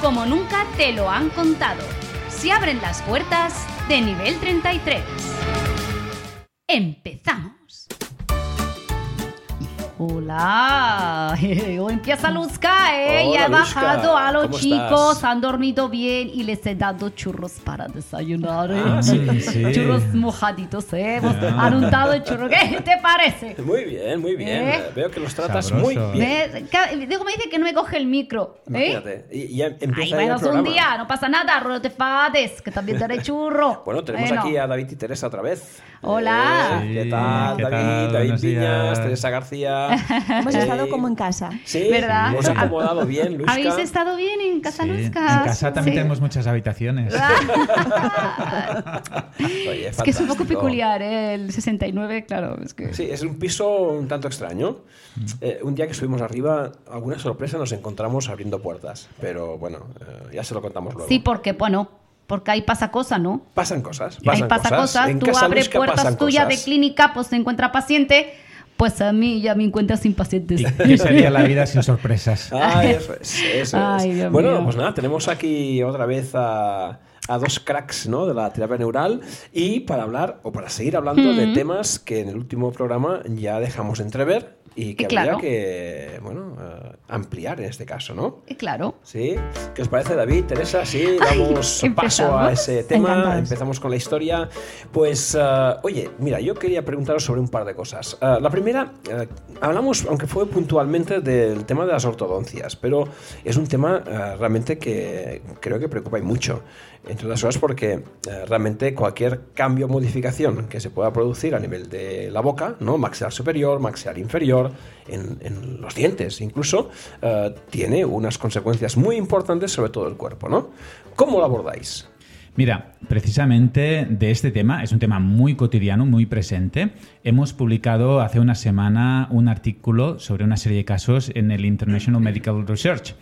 como nunca te lo han contado. Se abren las puertas de nivel 33. Empezamos. Hola, hoy empieza Luzca, ¿eh? Hola, ya he Luzca. bajado a los ¿Cómo chicos, estás? han dormido bien y les he dado churros para desayunar, ¿eh? Ah, sí, sí. Churros mojaditos, ¿eh? Hemos han untado el churro. ¿Qué te parece? Muy bien, muy bien. ¿Eh? Veo que los tratas Sabroso. muy bien. Digo, me dice que no me coge el micro, ¿eh? Imagínate. Y ya empieza Ay, es un día, no pasa nada, no te fades, que también te haré churro. Bueno, tenemos Bueno. aquí a David y Teresa otra vez. Hola. Eh, ¿Qué tal, ¿qué David? tal? David días. Teresa García. Hemos estado como en casa. Sí, ¿Verdad? Hemos acomodado bien, Luzca. ¿Habéis estado bien en Casa Sí, Luzca? En casa también Sí. tenemos muchas habitaciones. Oye, Es que es un poco peculiar, ¿eh? El 69, claro, es que... Sí, es un piso un tanto extraño. Mm. Eh, un día que subimos arriba, alguna sorpresa nos encontramos abriendo puertas. Pero bueno, eh, ya se lo contamos luego. Sí, porque, bueno, porque ahí pasa cosa, ¿no? Pasan cosas. Ahí Pasan pasa cosas, En tú abres puertas tuyas de cosas. clínica, pues te encuentra paciente, pues a mí ya me encuentras sin pacientes. ¿Y qué sería la vida sin sorpresas? Ay, eso es, eso Ay, es. Bueno, mío. pues nada, tenemos aquí otra vez a, a dos cracks ¿no? de la terapia neural y para hablar o para seguir hablando de temas que en el último programa ya dejamos entrever y que Y claro. habría que bueno, eh, ampliar en este caso, ¿no? Y claro, ¿Sí? ¿Qué os parece, David? Teresa, sí, damos Ay, paso a ese tema, Encantados. empezamos con la historia. Pues, eh, oye, mira, yo quería preguntaros sobre un par de cosas. Eh, la primera, hablamos, aunque fue puntualmente, del tema de las ortodoncias, pero es un tema realmente que creo que preocupa y mucho. Entre otras cosas porque eh, realmente cualquier cambio o modificación que se pueda producir a nivel de la boca, ¿no? maxilar superior, maxilar inferior, en, los dientes incluso, eh, tiene unas consecuencias muy importantes sobre todo el cuerpo. ¿no? ¿Cómo lo abordáis? Mira, precisamente de este tema, es un tema muy cotidiano, muy presente. Hemos publicado hace una semana un artículo sobre una serie de casos en el International Medical Research.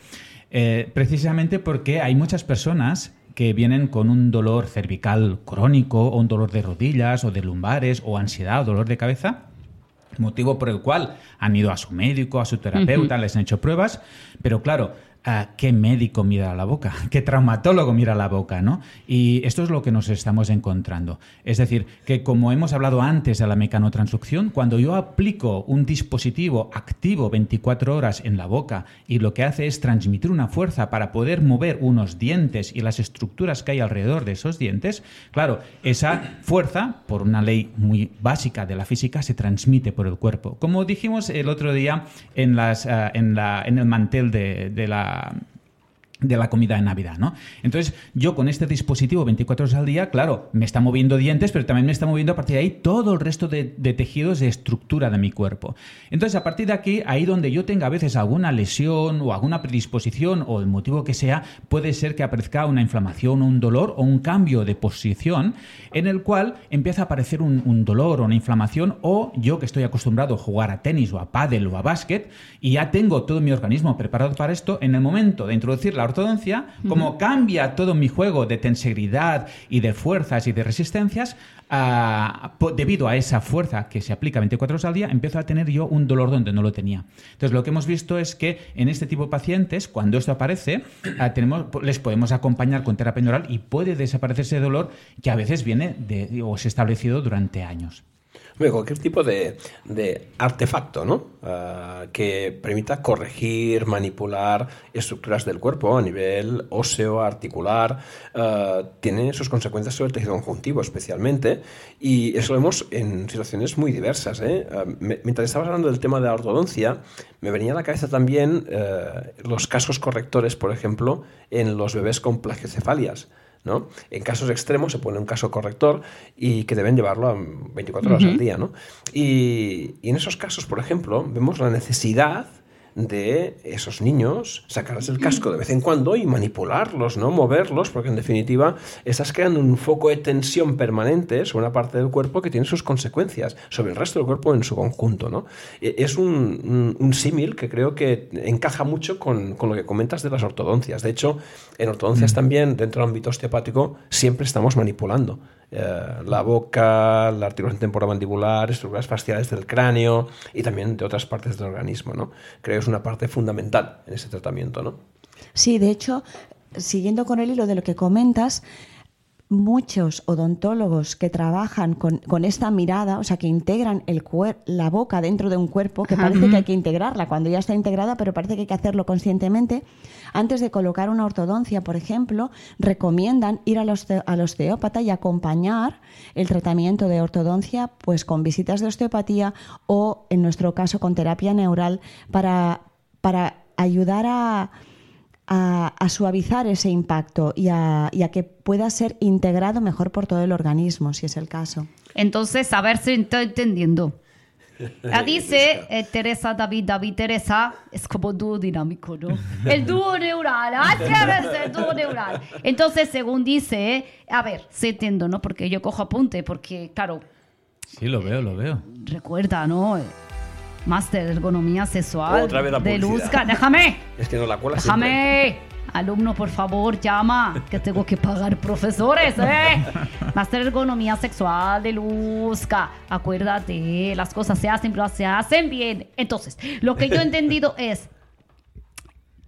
Eh, precisamente porque hay muchas personas que vienen con un dolor cervical crónico o un dolor de rodillas o de lumbares o ansiedad o dolor de cabeza. Motivo por el cual han ido a su médico, a su terapeuta, les han hecho pruebas, pero claro, ¿a ¿qué médico mira la boca? ¿Qué traumatólogo mira la boca? ¿no? Y esto es lo que nos estamos encontrando. Es decir, que como hemos hablado antes de la mecanotransducción, cuando yo aplico un dispositivo activo 24 horas en la boca y lo que hace es transmitir una fuerza para poder mover unos dientes y las estructuras que hay alrededor de esos dientes, claro, esa fuerza, por una ley muy básica de la física, se transmite por el cuerpo. Como dijimos el otro día en, ah, el mantel de, de la um, de la comida de Navidad, ¿no? Entonces, yo con este dispositivo 24 horas al día, claro, me está moviendo dientes, pero también me está moviendo a partir de ahí todo el resto de, tejidos de estructura de mi cuerpo. Entonces, a partir de aquí, ahí donde yo tenga a veces alguna lesión o alguna predisposición o el motivo que sea, puede ser que aparezca una inflamación o un dolor o un cambio de posición en el cual empieza a aparecer un, un dolor o una inflamación o yo que estoy acostumbrado a jugar a tenis o a pádel o a básquet y ya tengo todo mi organismo preparado para esto, en el momento de introducir la ortodoncia, como cambia todo mi juego de tenseridad y de fuerzas y de resistencias, ah, debido a esa fuerza que se aplica 24 horas al día, empiezo a tener yo un dolor donde no lo tenía. Entonces, lo que hemos visto es que en este tipo de pacientes, cuando esto aparece, ah, tenemos, les podemos acompañar con terapia neural y puede desaparecer ese dolor que a veces viene de, o se ha establecido durante años. Cualquier tipo de, artefacto, ¿no? Ah, que permita corregir, manipular estructuras del cuerpo a nivel óseo, articular, ah, tiene sus consecuencias sobre el tejido conjuntivo especialmente. Y eso lo vemos en situaciones muy diversas. ¿eh? Ah, mientras estabas hablando del tema de la ortodoncia, me venía a la cabeza también eh, los casos correctores, por ejemplo, en los bebés con plagiocefalias. ¿No? En casos extremos se pone un caso corrector y que deben llevarlo a 24 horas al día. ¿no? Y, y en esos casos, por ejemplo, vemos la necesidad de esos niños, sacarles el casco de vez en cuando y manipularlos, ¿no? Moverlos, porque en definitiva estás creando un foco de tensión permanente sobre una parte del cuerpo que tiene sus consecuencias sobre el resto del cuerpo en su conjunto, ¿no? E, es un, un, símil que creo que encaja mucho con, con, lo que comentas de las ortodoncias. De hecho, en ortodoncias mm. también, dentro del ámbito osteopático, siempre estamos manipulando. Eh, la boca, la articulación temporomandibular, estructuras faciales del cráneo y también de otras partes del organismo. ¿no? Creo que es una parte fundamental en ese tratamiento. ¿no? Sí, de hecho, siguiendo con el hilo de lo que comentas, muchos odontólogos que trabajan con, esta mirada, o sea, que integran el la boca dentro de un cuerpo, que parece que hay que integrarla cuando ya está integrada, pero parece que hay que hacerlo conscientemente, antes de colocar una ortodoncia, por ejemplo, recomiendan ir al, osteópata y acompañar el tratamiento de ortodoncia pues, con visitas de osteopatía o, en nuestro caso, con terapia neural para, para ayudar a a, suavizar ese impacto y a, que pueda ser integrado mejor por todo el organismo, si es el caso. Entonces, a ver si estoy entendiendo. La dice eh, Teresa David, David Teresa, es como dúo dinámico, ¿no? El dúo neural, ah, el dúo neural. Entonces, según dice, a ver, se entiendo, ¿no? Porque yo cojo apunte, porque, claro. Sí, lo veo, lo veo. Recuerda, ¿no? Máster de Ergonomía Sexual Otra vez la de Luzca. ¡Déjame! Es que no la cuela ¡Déjame! Alumno, por favor, llama, que tengo que pagar profesores, ¿eh? Máster de Ergonomía Sexual de Luzca. Acuérdate, las cosas se hacen, pero se hacen bien. Entonces, lo que yo he entendido es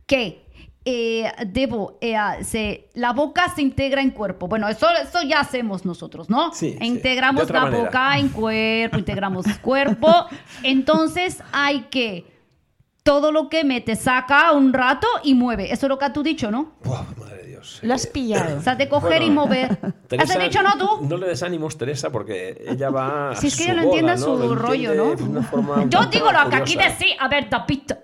que eh, debo, eh, se, la boca se integra en cuerpo. Bueno, eso, eso ya hacemos nosotros, ¿no? Sí, integramos la boca en cuerpo, integramos cuerpo. Entonces hay que todo lo que mete, saca un rato y mueve. Eso es lo que tú has dicho, ¿no? madre Dios. Lo has pillado. O sea, de coger y mover. ¿Has dicho no tú? No le des ánimos, Teresa, porque ella va. Si es que ella no entiende su rollo, ¿no? Yo digo lo que aquí decís. A ver, tapito.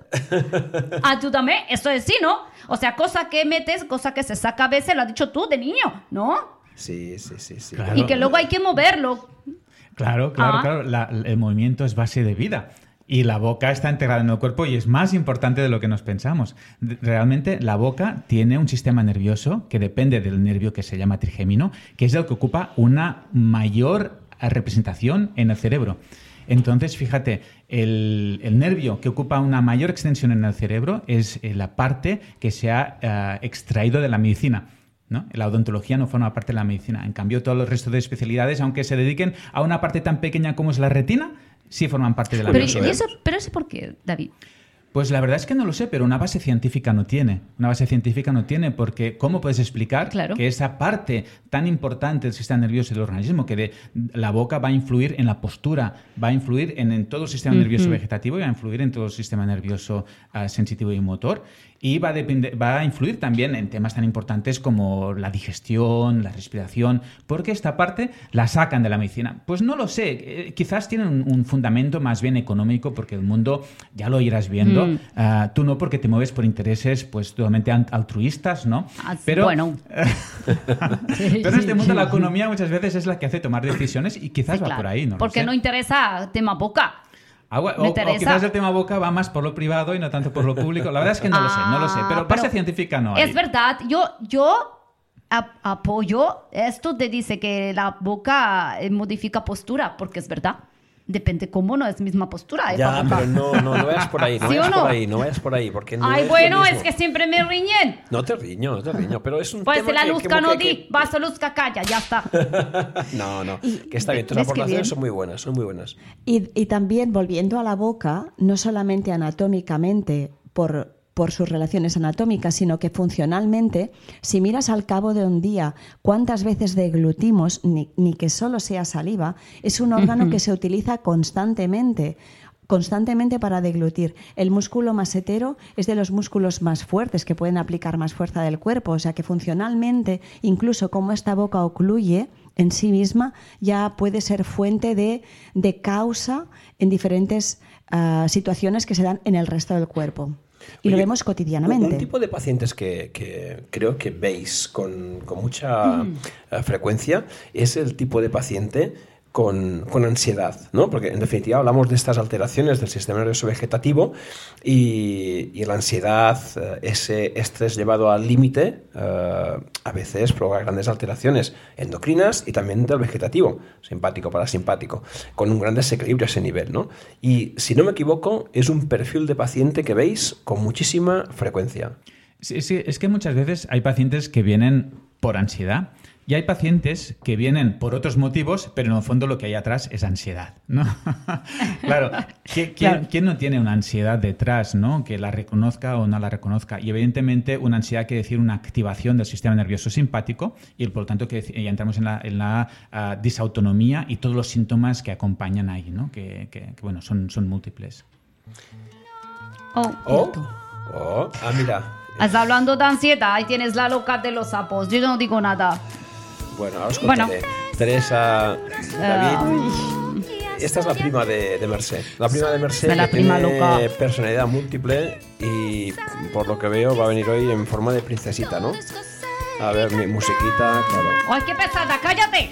Tú también. Eso es sí, ¿no? O sea, cosa que metes, cosa que se saca a veces, lo has dicho tú de niño, ¿no? Sí, sí, sí. sí. Y que luego hay que moverlo. Claro, claro, ah. claro. el movimiento es base de vida. Y la boca está integrada en el cuerpo y es más importante de lo que nos pensamos. Realmente la boca tiene un sistema nervioso que depende del nervio que se llama trigémino, que es el que ocupa una mayor representación en el cerebro. Entonces, fíjate, el, nervio que ocupa una mayor extensión en el cerebro es eh, la parte que se ha eh, extraído de la medicina. ¿no? La odontología no forma parte de la medicina. En cambio, todos los restos de especialidades, aunque se dediquen a una parte tan pequeña como es la retina, sí forman parte de la. Pero, eso, pero eso por qué, David? Pues la verdad es que no lo sé, pero una base científica no tiene. Una base científica no tiene porque ¿cómo puedes explicar que esa parte tan importante del sistema nervioso del organismo, que de, la boca va a influir en la postura, va a influir en, todo el sistema nervioso vegetativo y va a influir en todo el sistema nervioso ah, sensitivo y motor? Y va a, va a influir también en temas tan importantes como la digestión, la respiración, porque esta parte la sacan de la medicina. Pues no lo sé, eh, quizás tienen un, fundamento más bien económico, porque el mundo ya lo irás viendo, mm. ah, tú no porque te mueves por intereses pues totalmente altruistas, ¿no? Ah, pero, bueno. pero en este mundo la economía muchas veces es la que hace tomar decisiones y quizás va por ahí, ¿no? Porque no interesa tema boca. Ah, o, quizás el tema boca va más por lo privado y no tanto por lo público. La verdad es que no lo sé, no lo sé. Pero, base científica no hay. Es verdad, yo, yo apoyo esto te dice que la boca eh, modifica postura, porque es verdad. Depende cómo, no es misma postura. ¿eh, ya, pero no, no, no vayas por ahí, no vayas por ahí, no vayas por ahí, porque no Ay, bueno, es que siempre me riñen. No te riño, no te riño, pero es un pues tema la Luzca no di, vas a Luzca calla, ya está. no, no, que está bien, tus aportaciones son muy buenas, son muy buenas. Y, y también, volviendo a la boca, no solamente anatómicamente, por por sus relaciones anatómicas, sino que funcionalmente, si miras al cabo de un día cuántas veces deglutimos, ni, que solo sea saliva, es un órgano que se utiliza constantemente constantemente para deglutir. El músculo masetero es de los músculos más fuertes que pueden aplicar más fuerza del cuerpo, o sea que funcionalmente, incluso como esta boca ocluye en sí misma, ya puede ser fuente de, causa en diferentes ah, situaciones que se dan en el resto del cuerpo. Y lo vemos cotidianamente. Un tipo de pacientes que, creo que veis con, mucha mm. eh, frecuencia es el tipo de paciente con, ansiedad, ¿no? Porque en definitiva hablamos de estas alteraciones del sistema nervioso vegetativo y, la ansiedad, eh, ese estrés llevado al límite, eh, a veces provoca grandes alteraciones endocrinas y también del vegetativo, simpático, parasimpático, con un gran desequilibrio a ese nivel, ¿no? Y si no me equivoco, es un perfil de paciente que veis con muchísima frecuencia. Sí, es que muchas veces hay pacientes que vienen por ansiedad y hay pacientes que vienen por otros motivos, pero en el fondo lo que hay atrás es ansiedad, ¿no? claro, ¿quién, no tiene una ansiedad detrás, ¿no? Que la reconozca o no la reconozca. Y evidentemente una ansiedad quiere decir una activación del sistema nervioso simpático y por lo tanto que ya entramos en la, en la, ah, disautonomía y todos los síntomas que acompañan ahí, ¿no? Que, que- que, bueno, son, son múltiples. Oh, Oh, oh, ah, mira. Estás hablando de ansiedad, ahí tienes la loca de los sapos. Yo no digo nada. Bueno, ahora os Bueno. contaré. Teresa, David, esta es la prima de, de Mercé. La prima de Mercé De la que prima tiene loca. personalidad múltiple y por lo que veo va a venir hoy en forma de princesita, ¿no? A ver, mi musiquita, claro. ¡Ay, qué pesada! ¡Cállate!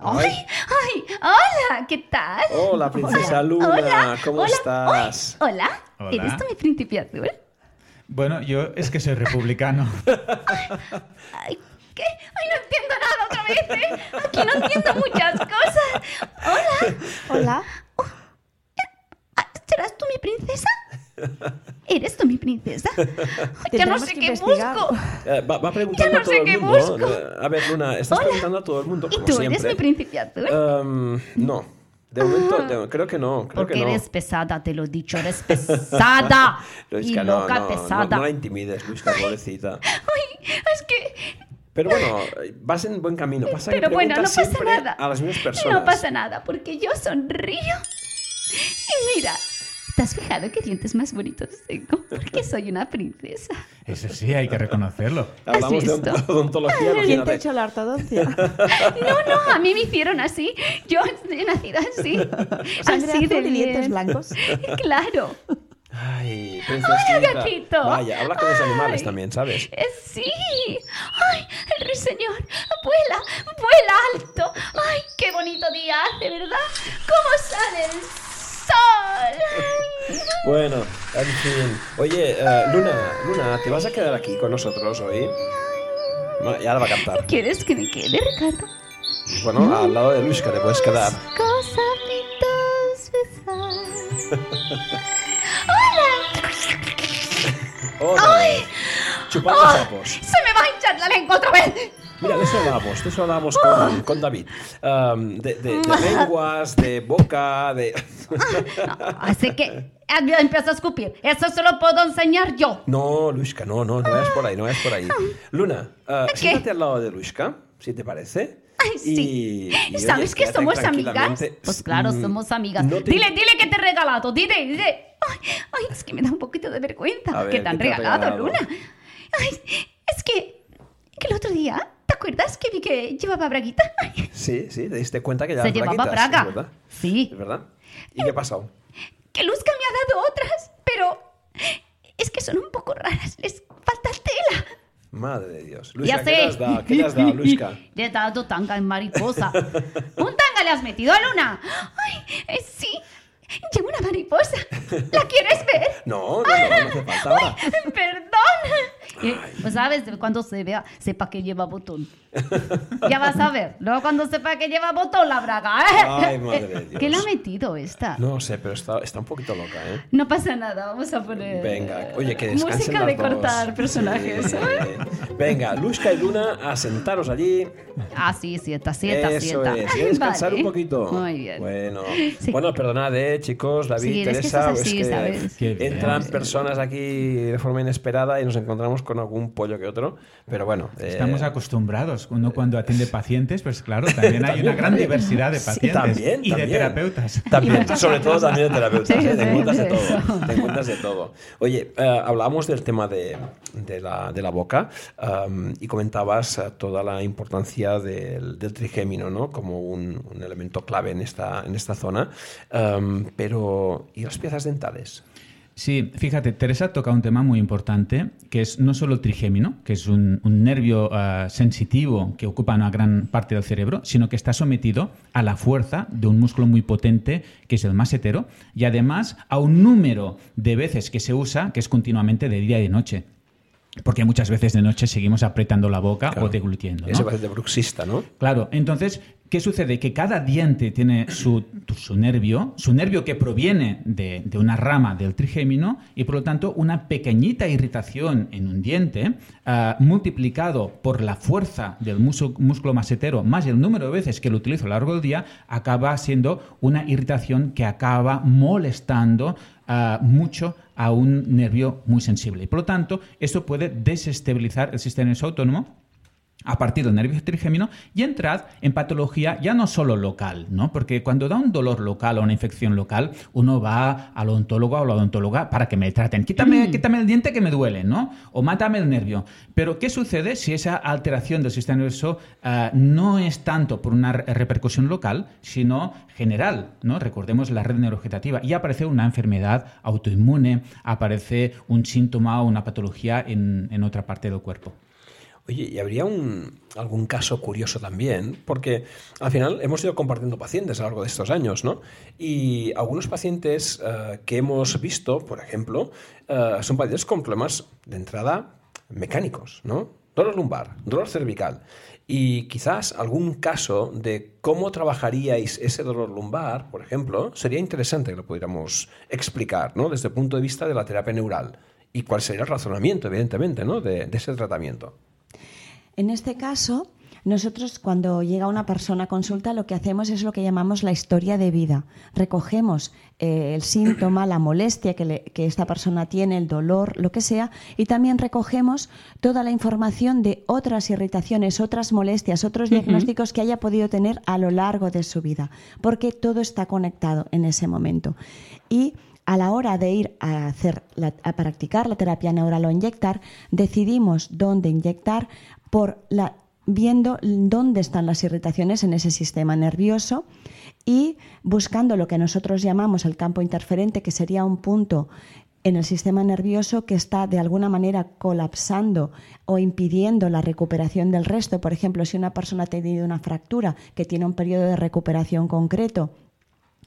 Ay. ¡Ay! ¡Hola! ¿Qué tal? Hola, princesa Luna, Hola, ¿cómo hola, estás? Hola. Hola. ¿Eres tú mi príncipe azul? Bueno, yo es que soy republicano. Ay, ¿Qué? ¡Ay, no entiendo nada ¿eh? Aquí no entiendo muchas cosas. Hola. Hola. Ah, ¿Serás tú mi princesa? ¿Eres tú mi princesa? Ya no sé qué investigar. busco. Eh, va, va preguntando Ya no a todo sé el qué mundo. busco. Eh, A ver, Luna, estás Hola. preguntando a todo el mundo, ¿Y como tú siempre. eres mi príncipe azul? Em, no. De momento, de- creo que no. Creo Porque que no. eres pesada, te lo he dicho, eres pesada. y Luisca, no, loca no, pesada. No, no la intimides, Luisca, pobrecita. Ay, es que Pero bueno, vas en buen camino. Pasa que Pero bueno, no pasa nada. A las mismas personas. No pasa nada, porque yo sonrío. Y mira, ¿te has fijado qué dientes más bonitos tengo? Porque soy una princesa. Eso sí, hay que reconocerlo. Hablamos de visto? odontología, ¿Quién te ha hecho la ortodoncia? No, no, a mí me hicieron así. Yo he nacido así. Sangre así azul de y dientes blancos. Claro. Ay, princesita. gatito. Vaya, habla con los animales también, ¿sabes? Eh, Sí. Ay, el ruiseñor. Vuela, vuela alto. Ay, qué bonito día hace, ¿verdad? ¿Cómo sale el sol? Bueno, en fin. Oye, eh, Luna, Luna, ¿te vas a quedar aquí con nosotros hoy? Ma- Y ahora va a cantar. ¿Quieres que me quede, Ricardo? Bueno, al lado de Luisca te puedes quedar. ¡Hola! Hola. Chupando sapos. ¡Se me va a hinchar la lengua otra vez! Mira, de eso hablábamos, de eso hablábamos con, con David. Um, de, de- de lenguas, de boca, de... Así que yo empiezo a escupir. Eso se lo puedo enseñar yo. No, Luisca, no, no, no es por ahí, no es por ahí. Luna, uh, siéntate al lado de Luisca, si te parece. Ay, sí. Y, y, ¿Sabes oye, que somos amigas? Pues claro, Mm, somos amigas. no te- Dile, dile que te he regalado. Dile, dile. Ay, ay, es que me da un poquito de vergüenza. ¿Qué te han ¿qué te ha regalado? Luna? Ay, es que, que el otro día, ¿te acuerdas que vi que llevaba braguita? Ay, Sí, sí, te diste cuenta que ya Se llevaba braga. ¿Es verdad? Sí. ¿Es verdad? ¿Y qué ha pasado? que Luzca me ha dado otras, pero es que son un poco raras. Les falta tela. Madre de Dios. Luisca, ya ¿qué le has has dado, Luisca? Le he dado tanga en mariposa. ¿Un tanga le has metido a Luna? Ay, eh, sí. Llevo una mariposa. ¿La quieres ver? No, no, no, no hace falta ahora. Perdón. Eh, Pues sabes, cuando se vea, sepa que lleva botón. Ya vas a ver. Luego cuando sepa que lleva botón la braga. ¿eh? Ay, madre de Dios. ¿Qué le ha metido esta? No. No sé, pero está, está un poquito loca, ¿eh? pasa nada, vamos a poner. Venga, oye, que descansen Música las de dos. cortar personajes. Sí. Venga, Luisca y Luna, a sentaros allí. Ah, sí, sienta, sienta, Eso sienta. es. ¿Quieres descansar Vale. un poquito? Muy bien. Bueno, Sí. bueno perdonad, eh, chicos, David, Sí, es que Teresa, es así, es que ¿sabes? Qué bien. entran personas aquí de forma inesperada y nos encontramos con algún pollo que otro, pero bueno. eh, Estamos acostumbrados. Uno cuando atiende pacientes, pues claro, también hay una gran diversidad de pacientes También, y de también. terapeutas. También, sobre todo también de terapeutas, Sí, ¿eh? te sí, encuentras de todo. Te encuentras de todo. Oye, eh, hablábamos del tema de, de la, de la boca am, y comentabas eh, toda la importancia del, del trigémino ¿no? como un, un elemento clave en esta, en esta zona. Am, pero, ¿y las piezas dentales? Sí, fíjate, Teresa toca un tema muy importante, que es no solo el trigémino, que es un, nervio ah, sensitivo que ocupa una gran parte del cerebro, sino que está sometido a la fuerza de un músculo muy potente, que es el masetero, y además a un número de veces que se usa, que es continuamente de día y de noche. Porque muchas veces de noche seguimos apretando la boca o deglutiendo. ¿no? Eso parece de bruxista, ¿no? Claro, entonces ¿Qué sucede? Que cada diente tiene su, nervio, su nervio que proviene de, una rama del trigémino y por lo tanto una pequeñita irritación en un diente ah, multiplicado por la fuerza del músculo masetero más el número de veces que lo utilizo a lo largo del día acaba siendo una irritación que acaba molestando ah, mucho a un nervio muy sensible. Y por lo tanto, esto puede desestabilizar el sistema autónomo a partir del nervio trigémino y entrad en patología ya no solo local, ¿no? Porque cuando da un dolor local o una infección local, uno va al odontólogo o la odontóloga para que me traten. Quítame, mm. quítame el diente que me duele, ¿no? O mátame el nervio. Pero ¿qué sucede si esa alteración del sistema nervioso ah, no es tanto por una repercusión local, sino general, ¿no? Recordemos la red neurovegetativa y aparece una enfermedad autoinmune, aparece un síntoma o una patología en otra parte del cuerpo. Oye, y habría un, algún caso curioso también, porque al final hemos ido compartiendo pacientes a lo largo de estos años, ¿no? Y algunos pacientes eh, que hemos visto, por ejemplo, eh, son pacientes con problemas de entrada mecánicos, ¿no? Dolor lumbar, dolor cervical. Y quizás algún caso de cómo trabajaríais ese dolor lumbar, por ejemplo, sería interesante que lo pudiéramos explicar, ¿no? Desde el punto de vista de la terapia neural. Y cuál sería el razonamiento, evidentemente, ¿no? de ese tratamiento. En este caso, nosotros cuando llega una persona a consulta lo que hacemos es lo que llamamos la historia de vida. Recogemos eh, el síntoma, la molestia que, esta persona tiene, el dolor, lo que sea, y también recogemos toda la información de otras irritaciones, otras molestias, otros diagnósticos que haya podido tener a lo largo de su vida, porque todo está conectado en ese momento. Y a la hora de ir a, hacer a practicar la terapia neural o inyectar, decidimos dónde inyectar por la, viendo dónde están las irritaciones en ese sistema nervioso y buscando lo que nosotros llamamos el campo interferente, que sería un punto en el sistema nervioso que está de alguna manera colapsando o impidiendo la recuperación del resto. Por ejemplo, si una persona ha tenido una fractura que tiene un periodo de recuperación concreto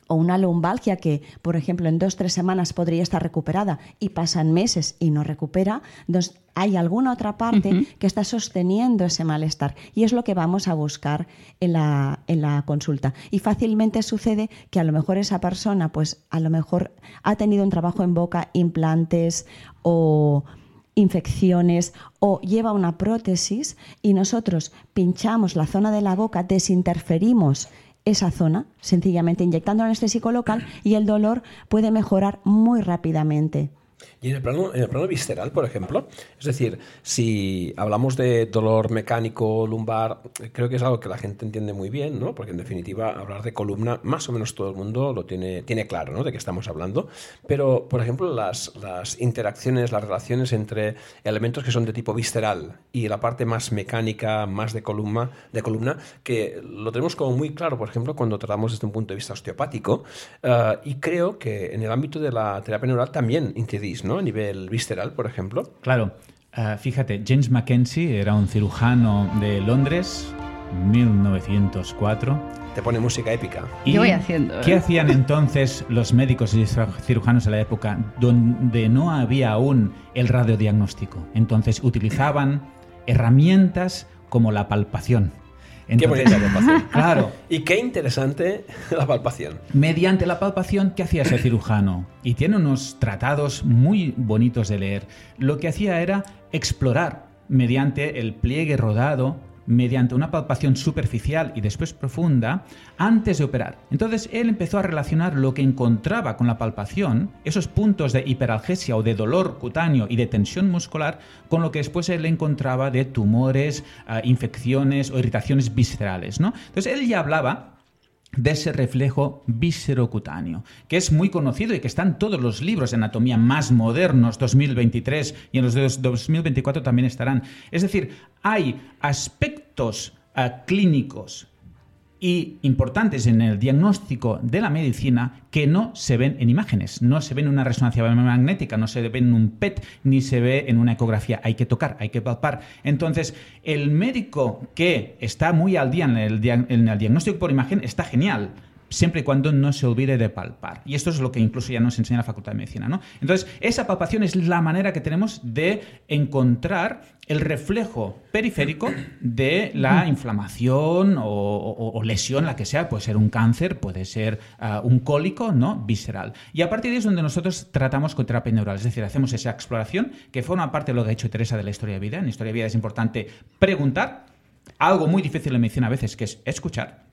o una lumbalgia que, por ejemplo, en dos o tres semanas podría estar recuperada y pasan meses y no recupera, entonces hay alguna otra parte que está sosteniendo ese malestar y es lo que vamos a buscar en la, en la consulta. Y fácilmente sucede que a lo mejor esa persona, pues a lo mejor ha tenido un trabajo en boca, implantes o infecciones o lleva una prótesis y nosotros pinchamos la zona de la boca, desinterferimos esa zona, sencillamente inyectando anestésico local y el dolor puede mejorar muy rápidamente. Y en el, plano, en el plano visceral, por ejemplo, es decir, si hablamos de dolor mecánico lumbar, creo que es algo que la gente entiende muy bien, ¿no? Porque en definitiva, hablar de columna, más o menos todo el mundo lo tiene, tiene claro, ¿no? De qué estamos hablando. Pero, por ejemplo, las, las interacciones, las relaciones entre elementos que son de tipo visceral y la parte más mecánica, más de columna, de columna que lo tenemos como muy claro, por ejemplo, cuando tratamos desde un punto de vista osteopático. Eh, y creo que en el ámbito de la terapia neural también incidís, ¿no? A nivel visceral, por ejemplo. Claro. Ah, fíjate, James Mackenzie era un cirujano de Londres, 1904. Te pone música épica. ¿Y voy haciendo? ¿Qué ¿eh? hacían entonces los médicos y cirujanos en la época donde no había aún el radiodiagnóstico? Entonces utilizaban herramientas como la palpación qué bonita palpación. Claro. Y qué interesante la palpación. Mediante la palpación, ¿qué hacía ese cirujano? Y tiene unos tratados muy bonitos de leer. Lo que hacía era explorar mediante el pliegue rodado mediante una palpación superficial y después profunda antes de operar. Entonces él empezó a relacionar lo que encontraba con la palpación, esos puntos de hiperalgesia o de dolor cutáneo y de tensión muscular, con lo que después él encontraba de tumores, ah, infecciones o irritaciones viscerales. ¿no? Entonces él ya hablaba de ese reflejo viscerocutáneo, que es muy conocido y que está en todos los libros de anatomía más modernos, 2023 y en los de 2024 también estarán. Es decir, hay aspectos ah, clínicos y importantes en el diagnóstico de la medicina que no se ven en imágenes, no se ven en una resonancia magnética, no se ve en un PET, ni se ve en una ecografía. Hay que tocar, hay que palpar. Entonces, el médico que está muy al día en el diagnóstico por imagen está genial siempre y cuando no se olvide de palpar. Y esto es lo que incluso ya nos enseña la Facultad de Medicina. ¿no? Entonces, esa palpación es la manera que tenemos de encontrar el reflejo periférico de la inflamación o, lesión, la que sea, puede ser un cáncer, puede ser ah, un cólico, ¿no? Visceral. Y a partir de ahí es donde nosotros tratamos con terapia neural, es decir, hacemos esa exploración que forma parte de lo que ha hecho Teresa de la historia de vida. En historia de vida es importante preguntar, algo muy difícil en medicina a veces, que es escuchar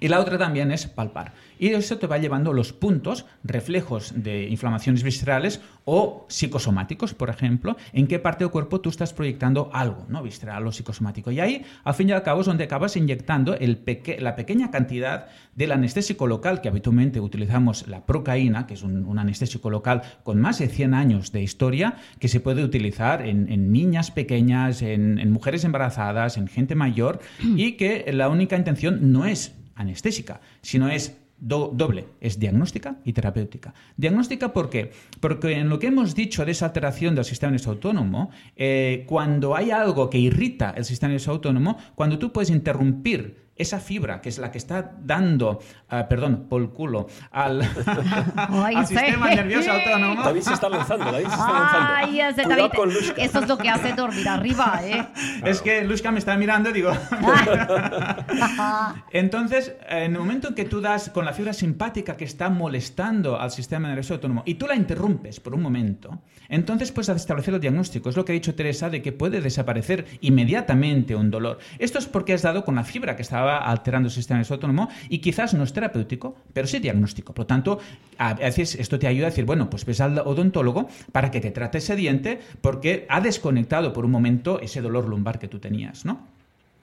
y la otra también es palpar. Y eso te va llevando los puntos, reflejos de inflamaciones viscerales o psicosomáticos, por ejemplo, en qué parte del cuerpo tú estás proyectando algo, ¿no? Visceral o psicosomático. Y ahí, al fin y al cabo, es donde acabas inyectando el la pequeña cantidad del anestésico local, que habitualmente utilizamos la procaína, que es un, anestésico local con más de 100 años de historia, que se puede utilizar en, niñas pequeñas, en, en mujeres embarazadas, en gente mayor, y que la única intención no es anestésica, sino es doble, es diagnóstica y terapéutica. Diagnóstica, ¿por qué? Porque en lo que hemos dicho de esa alteración del sistema nervioso autónomo, eh, cuando hay algo que irrita el sistema nervioso autónomo, cuando tú puedes interrumpir esa fibra, que es la que está dando, uh, perdón, por culo, al, al sistema nervioso autónomo. David se está lanzando, David se está lanzando. Ay, ese David, con Eso es lo que hace dormir arriba, ¿eh? Es que Lushka me está mirando y digo... Entonces, en el momento en que tú das con la fibra simpática que está molestando al sistema nervioso autónomo y tú la interrumpes por un momento, entonces puedes establecer el diagnóstico. Es lo que ha dicho Teresa de que puede desaparecer inmediatamente un dolor. Esto es porque has dado con la fibra que estaba alterando el sistema nervioso autónomo y quizás no es terapéutico, pero sí diagnóstico. Por lo tanto, a veces esto te ayuda a decir, bueno, pues ves al odontólogo para que te trate ese diente porque ha desconectado por un momento ese dolor lumbar que tú tenías, ¿no?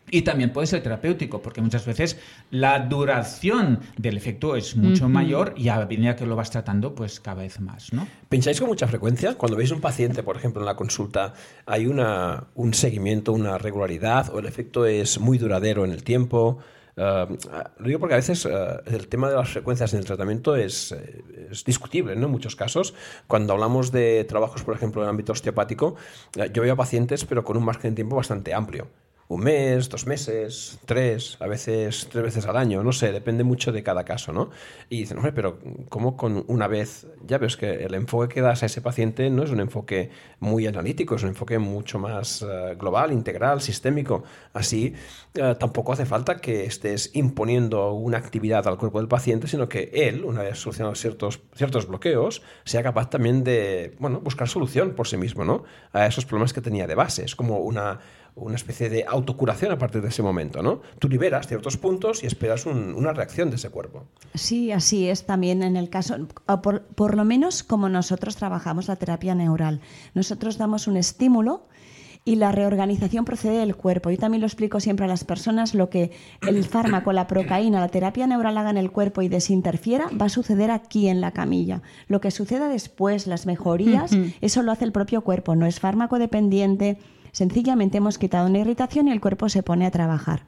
Y también puede ser terapéutico, porque muchas veces la duración del efecto es mucho mayor y a medida que lo vas tratando, pues cada vez más, ¿no? ¿Pensáis con mucha frecuencia? Cuando veis un paciente, por ejemplo, en la consulta, ¿hay una, un seguimiento, una regularidad o el efecto es muy duradero en el tiempo? Uh, lo digo porque a veces uh, el tema de las frecuencias en el tratamiento es, eh, es, discutible ¿no? en muchos casos. Cuando hablamos de trabajos, por ejemplo, en el ámbito osteopático, uh, yo veo pacientes pero con un margen de tiempo bastante amplio un mes, dos meses, tres, a veces tres veces al año, no sé, depende mucho de cada caso, ¿no? Y dicen, hombre, pero ¿cómo con una vez? Ya ves que el enfoque que das a ese paciente no es un enfoque muy analítico, es un enfoque mucho más uh, global, integral, sistémico. Así, uh, tampoco hace falta que estés imponiendo una actividad al cuerpo del paciente, sino que él, una vez solucionados ciertos, ciertos bloqueos, sea capaz también de, bueno, buscar solución por sí mismo, ¿no? A esos problemas que tenía de base. Es como una una especie de autocuración a partir de ese momento, ¿no? Tú liberas ciertos puntos y esperas una reacción de ese cuerpo. Sí, así es también en el caso, por, por lo menos como nosotros trabajamos la terapia neural. Nosotros damos un estímulo y la reorganización procede del cuerpo. Yo también lo explico siempre a las personas, lo que el fármaco, la procaína, la terapia neural haga en el cuerpo y desinterfiera, va a suceder aquí en la camilla. Lo que suceda después, las mejorías, eso lo hace el propio cuerpo, no es fármaco dependiente, Sencillamente hemos quitado una irritación y el cuerpo se pone a trabajar.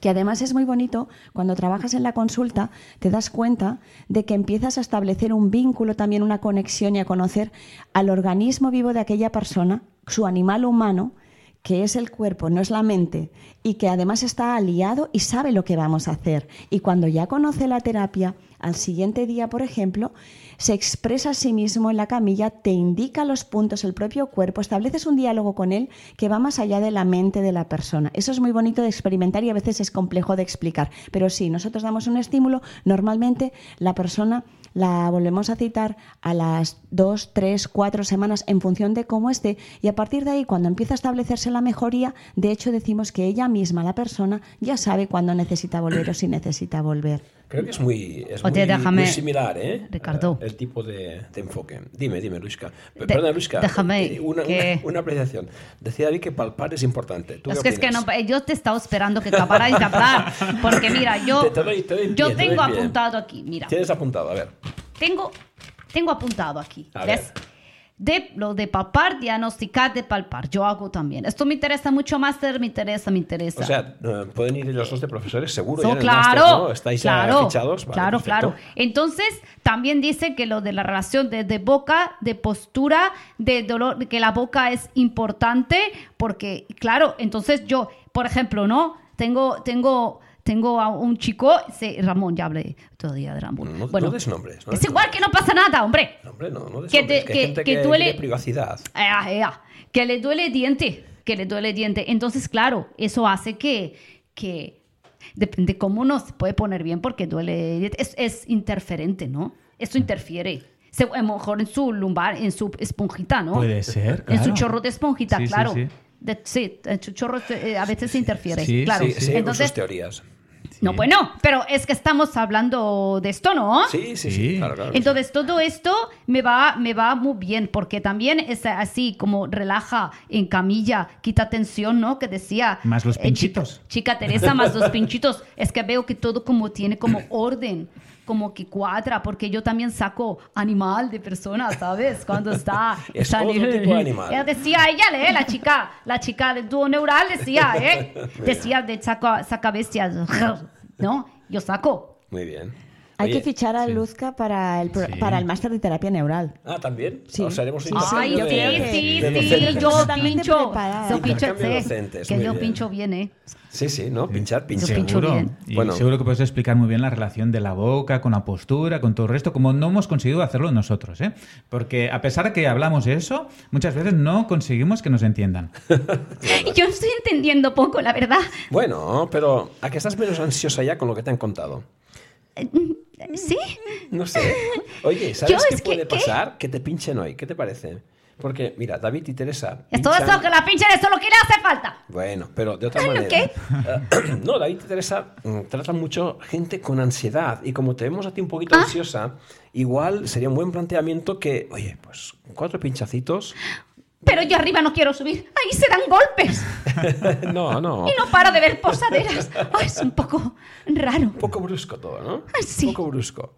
Que además es muy bonito, cuando trabajas en la consulta, te das cuenta de que empiezas a establecer un vínculo, también una conexión y a conocer al organismo vivo de aquella persona, su animal humano, que es el cuerpo, no es la mente, y que además está aliado y sabe lo que vamos a hacer. Y cuando ya conoce la terapia, al siguiente día, por ejemplo, se expresa a sí mismo en la camilla, te indica los puntos, el propio cuerpo, estableces un diálogo con él que va más allá de la mente de la persona. Eso es muy bonito de experimentar y a veces es complejo de explicar. Pero sí, nosotros damos un estímulo, normalmente la persona la volvemos a citar a las dos, tres, cuatro semanas en función de cómo esté y a partir de ahí, cuando empieza a establecerse la mejoría, de hecho decimos que ella misma, la persona, ya sabe cuándo necesita volver o si necesita volver. Creo que es muy, es muy, similar, ¿eh? Ricardo. el tipo de, enfoque. Dime, dime, Luisca. Perdona, Luisca. Déjame. Eh, una, una, apreciación. Decía David que palpar es importante. es que es que no, yo te estaba esperando que acabarais de hablar. Porque mira, yo, yo tengo apuntado aquí. Mira. Tienes apuntado, a ver. Tengo, tengo apuntado aquí. ¿Ves? De lo de palpar, diagnosticar, de palpar. Yo hago también. Esto me interesa mucho máster, me interesa, me interesa. O sea, eh, pueden ir los dos de profesores, seguro. So, ya en el claro. Estáis ya claro, fichados. Vale, claro, perfecto. claro. Entonces, también dice que lo de la relación de, de boca, de postura, de dolor, que la boca es importante, porque, claro, entonces yo, por ejemplo, ¿no? Tengo, tengo, tengo a un chico, se- Ramón, ya hablé todavía de Ramón. No, bueno, no des nombres. no es des igual que no pasa nada, hombre. nombres. No, hombre, no, no des Que nombres, te- que que- gente que que duele- privacidad. Ea, ea, que le duele el diente, que le duele el diente. Entonces, claro, eso hace que, que depende cómo uno se puede poner bien porque duele. el diente. Es, es interferente, ¿no? Esto interfiere. Se- a lo mejor en su lumbar, en su esponjita, ¿no? Puede ser, En su claro. chorro de esponjita, Sí, sí, claro. sí. De- sí, en su chorro eh, a veces se interfiere, Sí, claro. Sí, sí, Entonces, sus teorías. No, bueno, pero es que estamos hablando de esto, ¿no? Sí, sí, sí, Sí. claro, claro. Entonces todo esto me va, me va muy bien porque también es así como relaja en camilla, quita tensión, ¿no? Que decía... Más los eh, pinchitos. chica, chica Teresa, más los pinchitos. Es que veo que todo como tiene como orden, como que cuadra, porque yo también saco animal de personas, ¿sabes? Cuando está... Es está otro tipo de animal. Ella decía, ella lee, la chica, la chica del dúo neural decía, ¿eh? Decía de saca, saca bestias, ¿no? Yo saco. Muy bien. Hay Oye, que fichar a Luzca para el, pro- Sí. para el máster de terapia neural. Ah, ¿también? Sí. O sea, haremos un Sí, sí, Ay, intercambio sí, de- sí, de sí, docentes. yo pincho. Yo pincho, sí, docentes, que yo pincho bien, ¿eh? Sí, sí, ¿no? Pinchar, pinchar. Yo pincho Seguro. bien. Y Bueno. seguro que puedes explicar muy bien la relación de la boca con la postura, con todo el resto, como no hemos conseguido hacerlo nosotros, ¿eh? Porque a pesar de que hablamos eso, muchas veces no conseguimos que nos entiendan. Yo estoy entendiendo poco, la verdad. Bueno, pero ¿a que estás menos ansiosa ya con lo que te han contado? ¿Sí? No sé. Oye, ¿sabes Yo qué que- puede ¿qué? pasar? Que te pinchen hoy. ¿Qué te parece? Porque, mira, David y Teresa. Es todo eso que la pinchen, eso es lo que le hace falta. Bueno, pero de otra ¿Lo manera. qué? Eh, no, David y Teresa mm, tratan mucho gente con ansiedad. Y como te vemos a ti un poquito Ah. ansiosa, igual sería un buen planteamiento que, oye, pues cuatro pinchacitos. Pero yo arriba no quiero subir. Ahí se dan golpes. no, no. Y no paro de ver posaderas. Es un poco raro. Un poco brusco todo, ¿no? Sí. Un poco brusco.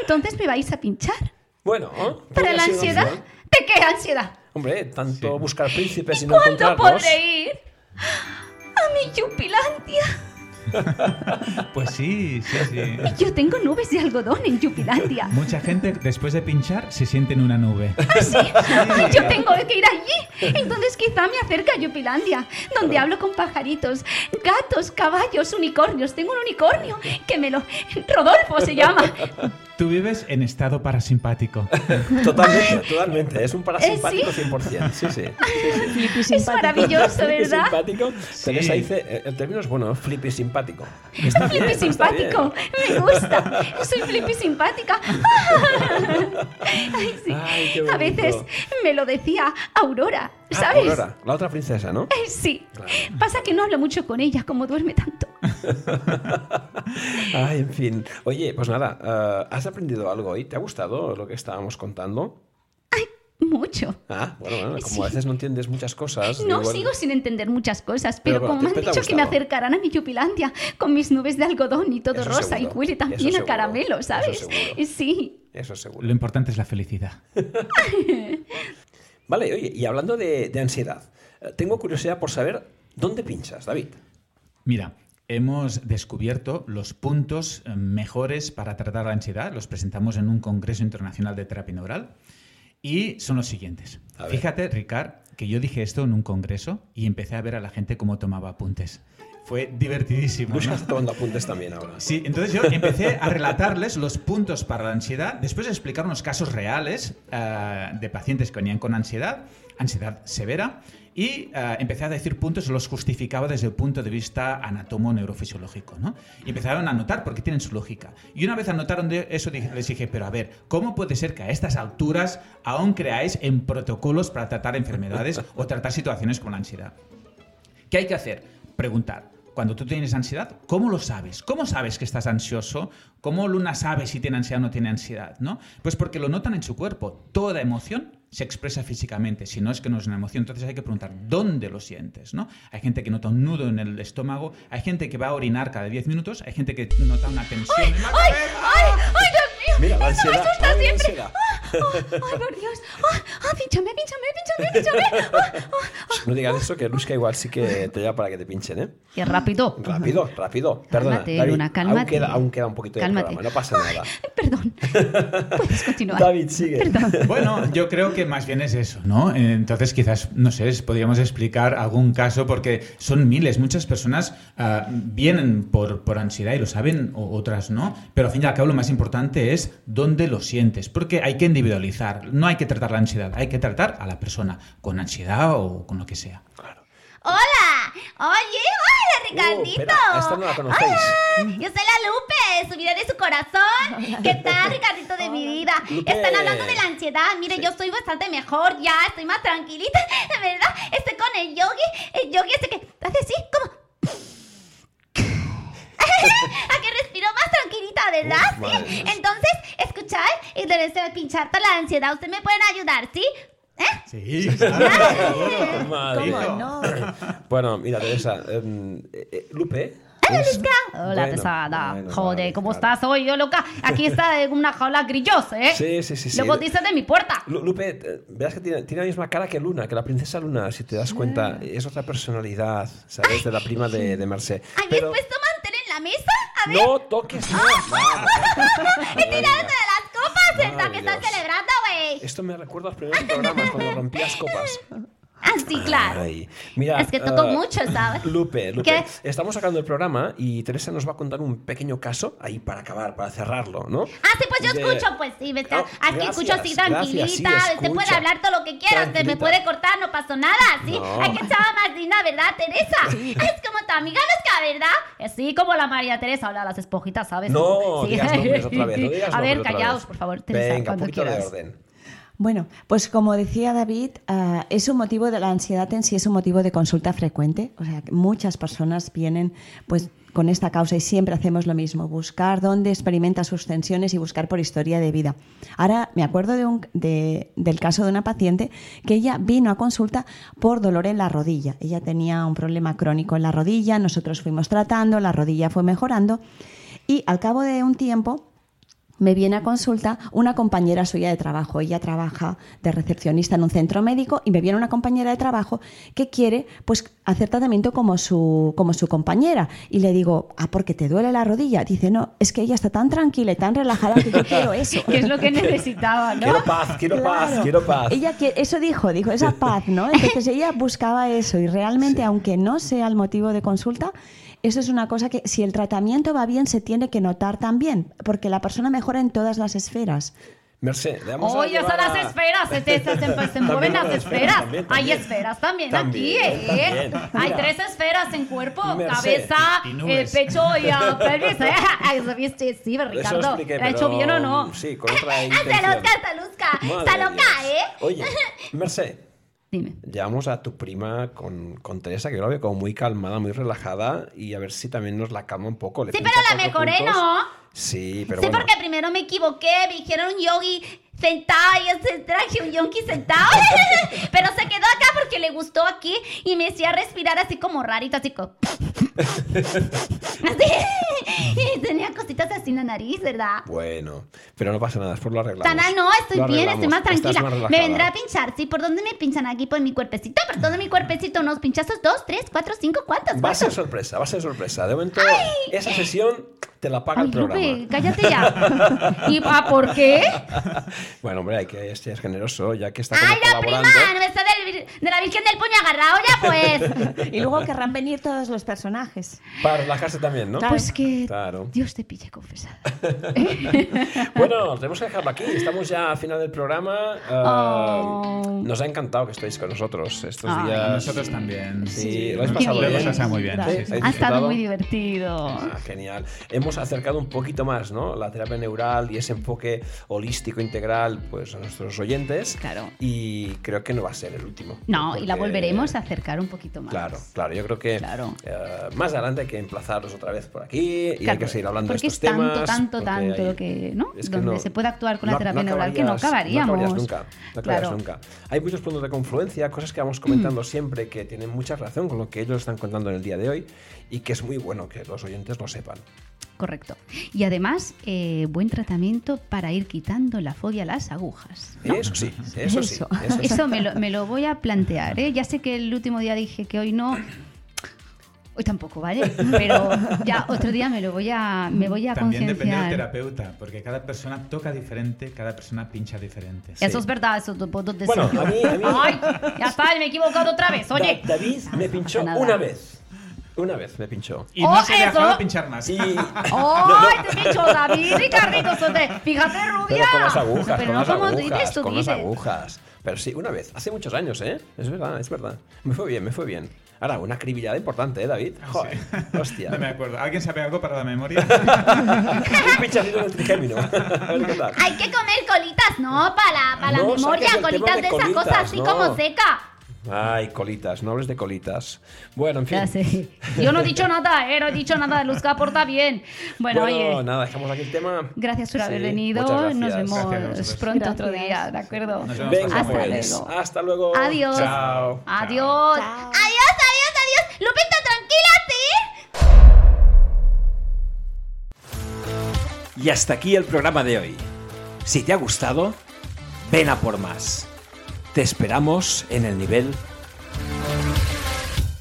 Entonces me vais a pinchar. Bueno, ¿Para podría la ansiedad? ¿De qué ansiedad? Hombre, tanto buscar príncipes y no ¿Cuándo encontrarlos. podré ir? A mi Yupilandia. Pues sí, sí, sí. Yo tengo nubes de algodón en Yupilandia. Mucha gente después de pinchar se siente en una nube. Ah, sí. Yo tengo que ir allí. Entonces quizá me acerque a Yupilandia, donde hablo con pajaritos, gatos, caballos, unicornios. Tengo un unicornio que me lo... Rodolfo se llama. Tú vives en estado parasimpático. Totalmente, totalmente. Es un parasimpático Eh, sí. 100%. Sí, sí. sí, Es maravilloso, Flippy ¿verdad? simpático. Teresa dice, eh, el término es bueno, flippy simpático. Está bien, Flippy está simpático. bien. Me gusta. Soy flippy simpática. Ay, sí. Ay, A veces me lo decía Aurora, Ah, ¿sabes? Aurora, la otra princesa, ¿no? Eh, Sí. Pasa que no hablo mucho con ella, como duerme tanto. Ay, en fin. Oye, pues nada, eh, ¿has aprendido algo hoy? ¿Te ha gustado lo que estábamos contando? Mucho. Ah, bueno, bueno, como Sí. a veces no entiendes muchas cosas. No, igual- sigo sin entender muchas cosas, pero, Pero, como ¿te- me han dicho que me acercarán a mi Yupilandia con mis nubes de algodón y todo Eso rosa seguro, y huele eso también a caramelo, eso ¿sabes? seguro. Sí. Eso seguro. Lo importante es la felicidad. Vale, oye, y hablando de, de ansiedad, eh, tengo curiosidad por saber dónde pinchas, David. Mira, hemos descubierto los puntos eh, mejores para tratar la ansiedad. Los presentamos en un Congreso Internacional de Terapia Neural. Y son los siguientes. Fíjate, Ricard, que yo dije esto en un congreso y empecé a ver a la gente cómo tomaba apuntes. Fue divertidísimo. Luis ¿no? está tomando apuntes también ahora. Sí, entonces yo empecé a relatarles los puntos para la ansiedad, después de explicar unos casos reales eh, de pacientes que venían con ansiedad, ansiedad severa, y eh, empecé a decir puntos, los justificaba desde el punto de vista anatomo-neurofisiológico, ¿no? Y empezaron a notar porque tienen su lógica. Y una vez anotaron de eso, les dije, pero a ver, ¿cómo puede ser que a estas alturas aún creáis en protocolos para tratar enfermedades o tratar situaciones con la ansiedad? ¿Qué hay que hacer? Preguntar. Cuando tú tienes ansiedad, ¿cómo lo sabes? ¿Cómo sabes que estás ansioso? ¿Cómo Luna sabe si tiene ansiedad o no tiene ansiedad? ¿no? Pues porque lo notan en su cuerpo. Toda emoción se expresa físicamente, si no es que no es una emoción. Entonces hay que preguntar, ¿dónde lo sientes? ¿no? Hay gente que nota un nudo en el estómago, hay gente que va a orinar cada 10 minutos, hay gente que nota una tensión en la ¡Ay, ay, ay, Dios mío! Mira, la ¡Eso me ansiedad. asusta Ay, la siempre! ¡Ah! ¡Ay, por Dios! ¡Ah! ¡Ah! ¡Pínchame, pínchame, pínchame, pínchame! ¡Ah! ¡Ah! No digas eso, que Luisca igual sí que te lleva para que te pinchen, ¿eh? ¡Qué rápido! Rápido, rápido. Perdona, Cálmate, David, Luna, Aún cálmate. queda, aún queda un poquito de Cálmate. programa, no pasa nada. Perdón. Puedes continuar. David, sigue. Perdón. Bueno, yo creo que más bien es eso, ¿no? Entonces, quizás, no sé, podríamos explicar algún caso, porque son miles, muchas personas ah, vienen por, por ansiedad y lo saben, o otras no, pero al fin y al cabo lo más importante es dónde lo sientes, porque hay que individualizar, no hay que tratar la ansiedad, hay que tratar a la persona con ansiedad o con lo que sea. ¡Hola! Oye, hola, Ricardito. Uh, esta no la conocéis. Hola, Yo soy la Lupe, su vida de su corazón. ¿Qué tal, Ricardito de mi vida? Lupe. Están hablando de la ansiedad. Mire, yo estoy bastante mejor ya, estoy más tranquilita, ¿verdad? Estoy con el yogi, el yogi ese que hace así, como... a que respiro más tranquilita, ¿verdad? Uf, Sí. Entonces, escuchar y de de pinchar para la ansiedad. ¿Ustedes me pueden ayudar, sí? ¿Eh? Sí, Madre ¿Cómo no? Bueno, mira, Teresa, em, eh, eh, Lupe. Hola, es- Luzca. Hola, Bueno, pesada. bueno, Joder, ¿cómo claro. estás hoy, yo loca? Aquí está en una jaula grillosa, ¿eh? Sí, sí, sí, sí. Luego dices de mi puerta. Lu- Lupe, verás que tiene, tiene la misma cara que Luna, que la princesa Luna, si te das cuenta. Es otra personalidad, ¿sabes? De la prima de, de. ¿Habías Pero puesto mantel en la mesa? A ver, no toques más. Vamos. he tirado una de las copas, ¿verdad? Madre Que están Dios. celebrando, güey. Esto me recuerda a los primeros programas cuando rompías copas. Ah, sí, claro. Ay, mira, Es que toco eh, mucho, ¿sabes? Lupe, Lupe, ¿Qué? estamos sacando el programa y Teresa nos va a contar un pequeño caso ahí para acabar, para cerrarlo, ¿no? Ah, sí, pues yo De- escucho, pues sí, ¿ves? Ah, Aquí gracias, escucho así gracias, sí, tranquilita. Usted puede hablar todo lo que quiera, usted me Tranquilita. puede cortar, no pasó nada, ¿sí? No. Hay que echar más linda, ¿verdad, Teresa? Es como tu amiga Luzca, ¿verdad? Así como la María Teresa, habla las esponjitas, ¿sabes? No, Sí. digas nombres otra vez. No digas a ver, otra callaos, vez. por favor, Teresa, Venga, un cuando poquito de quieras. orden. Bueno, pues como decía David, ah, es un motivo de la ansiedad en sí, es un motivo de consulta frecuente. O sea, muchas personas vienen pues con esta causa y siempre hacemos lo mismo, buscar dónde experimenta sus tensiones y buscar por historia de vida. Ahora me acuerdo del caso de una paciente que ella vino a consulta por dolor en la rodilla. Ella tenía un problema crónico en la rodilla, nosotros fuimos tratando, la rodilla fue mejorando y al cabo de un tiempo me viene a consulta una compañera suya de trabajo. Ella trabaja de recepcionista en un centro médico y me viene una compañera de trabajo que quiere pues hacer tratamiento como su, como su compañera. Y le digo, ah, porque te duele la rodilla. Dice, no, es que ella está tan tranquila y tan relajada que yo quiero eso. Que es lo que necesitaba, ¿no? Quiero paz, quiero paz, Claro. quiero paz. Ella que- eso dijo, dijo esa paz, ¿no? Entonces ella buscaba eso y realmente, aunque no sea el motivo de consulta, eso es una cosa que si el tratamiento va bien se tiene que notar también, porque la persona mejora en todas las esferas. Mercé, le vamos a Oye, llevar son las a- esferas, se, se, se- se mueven las esferas. También, Hay también. esferas también, También, aquí, ¿eh? también. Hay tres esferas en cuerpo, Merced. cabeza, Y- y eh, pecho y ah, pelvis. ¿eh? Sí, Ricardo. expliqué, ¿Lo ha hecho bien o no? Sí, con otra Ah, intención. está loca, está loca. ¿eh? Oye, Mercé, Dime. Llamamos a tu prima con, con Teresa, que yo la veo como muy calmada, muy relajada, y a ver si también nos la calma un poco. Le Sí, pero la mejoré, puntos. ¿no? Sí, pero sí, bueno. porque primero me equivoqué, me dijeron yogi sentado y yo traje un yogi sentado. Pero se quedó acá porque le gustó aquí y me hacía respirar así como rarito, así como... Así. Y tenía cositas así en la nariz, ¿verdad? Bueno, pero no pasa nada, después lo arreglamos. Sana, no, estoy bien, estoy más tranquila. más me vendrá a pinchar, ¿sí? ¿Por dónde me pinchan aquí? Por mi cuerpecito, por todo mi cuerpecito, unos pinchazos, dos, tres, cuatro, cinco, ¿cuántos? Va a ser sorpresa, va a ser sorpresa. De momento, esa sesión te la paga Ay, el programa. Cállate ya. ¿Y ah, por qué? Bueno, hombre, hay que ser generoso, ya que está ¡Ay, como la prima! colaborando. ¿No está del de la Virgen del Puño agarrado ya, pues? Y luego querrán venir todos los personajes. Para relajarse también, ¿no? Claro. Pues que Claro. Dios te pille confesada. Bueno, tenemos que dejarlo aquí. Estamos ya al final del programa. Ah, Oh. Nos ha encantado que estéis con nosotros estos Ay, días. Nosotros también. Sí, lo habéis pasado bien. pasado muy bien, Sí, sí, sí. ¿habéis Ha estado muy divertido. Ah, genial. Hemos acercado un poquito más, ¿no? La terapia neural y ese enfoque holístico integral, pues a nuestros oyentes. Claro. Y creo que no va a ser el último. No, y la porque- volveremos a acercar un poquito más. Claro, claro. Yo creo que Claro. eh, más adelante hay que emplazarlos otra vez por aquí y hay Claro, que seguir hablando porque de estos es tanto, temas. tanto, porque tanto hay- lo que, ¿no? es que Donde no- se puede actuar con la no- terapia no neural que no acabaríamos. No nunca. No acabarías Claro. nunca. Hay muchos puntos de confluencia, cosas que vamos comentando siempre que tienen mucha relación con lo que ellos están contando en el día de hoy y que es muy bueno que los oyentes lo sepan. Correcto. Y además, eh, buen tratamiento para ir quitando la fobia a las agujas. Eso sí, eso, sí. Eso. Eso sí. Eso me lo, me lo voy a plantear. ¿eh? Ya sé que el último día dije que hoy no. Hoy tampoco, ¿vale? Pero ya otro día me lo voy a, me voy a También depende del terapeuta, porque cada persona toca diferente, cada persona pincha diferente. Eso es verdad, eso te puedo decir Bueno, a mí- a mí- Ay, ya está, me he equivocado otra vez. Oye, Da- David me pinchó nada. una vez. Una vez me pinchó. Y no Oh, se le eso. dejaba pinchar más. Y... ¡Ay, te dicho, David, Ricardito, Sote! Fíjate, rubia. Pero con las agujas, Pero con no las como agujas, dices tú, con las dices. agujas. Pero sí, una vez, hace muchos años, ¿eh? Es verdad, es verdad. Me fue bien, me fue bien. Ahora, una acribillada importante, ¿eh, David? Joder, hostia. No me acuerdo. ¿Alguien sabe algo para la memoria? Un pinchacito en el trigémino. A ver qué tal. Hay que comer colitas, ¿no? Para, para No la memoria, colitas de, de esa cosa colitas, así no. como seca. Ay, colitas, no hables de colitas. Bueno, en fin. Ya sé. Yo no he dicho nada, ¿eh? No he dicho nada. Luzca porta bien. Bueno, Bueno, oye. nada, dejamos aquí el tema. Gracias por haber venido. Nos vemos Gracias pronto otro Gracias. día, ¿de acuerdo? Nos vemos Venga, Hasta pues. luego. Hasta luego. Adiós. Chao. Adiós. Adiós, adiós, adiós. Lupita, tranquila, ¿sí? Y hasta aquí el programa de hoy. Si te ha gustado, ven a por más. Te esperamos en el nivel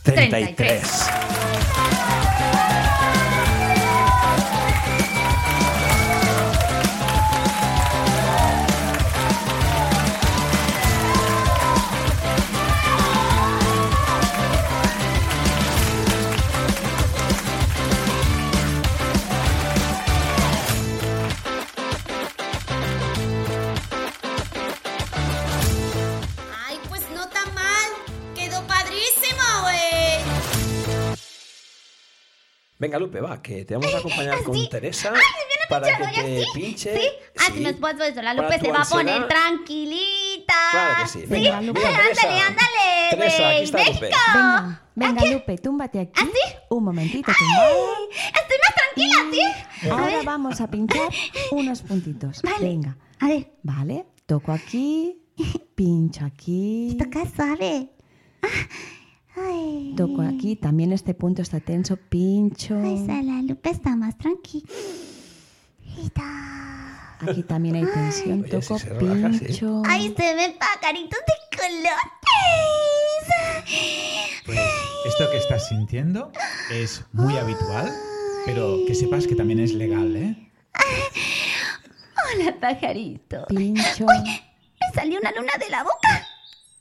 33. 33. Venga, Lupe, va, que te vamos a acompañar con Teresa para que te ¿ya sí? pinche. Sí. Ah, Sí. si me esposo eso, la Lupe se va a poner tranquilita. Claro que sí. Sí, Venga, Lupe. venga, ándale, ándale, Teresa, aquí güey. está Lupe. Venga. Lupe, túmbate aquí. ¿Ah, sí? Un momentito, tumbada. Estoy más tranquila, ¿sí? Ahora vamos a pinchar unos puntitos. Vale. Venga, A ver, vale. Toco aquí, pincho aquí, toca suave. Ah, Ay. toco aquí. También este punto está tenso, pincho. Ay, la Lupe está más tranquila. Aquí también hay tensión, toco, si se relaja, sí. pincho. Ay, se ven pajaritos de colores. Pues esto que estás sintiendo es muy habitual, pero que sepas que también es legal, ¿eh? Hola, pajarito. Pincho. Me salió una luna de la boca.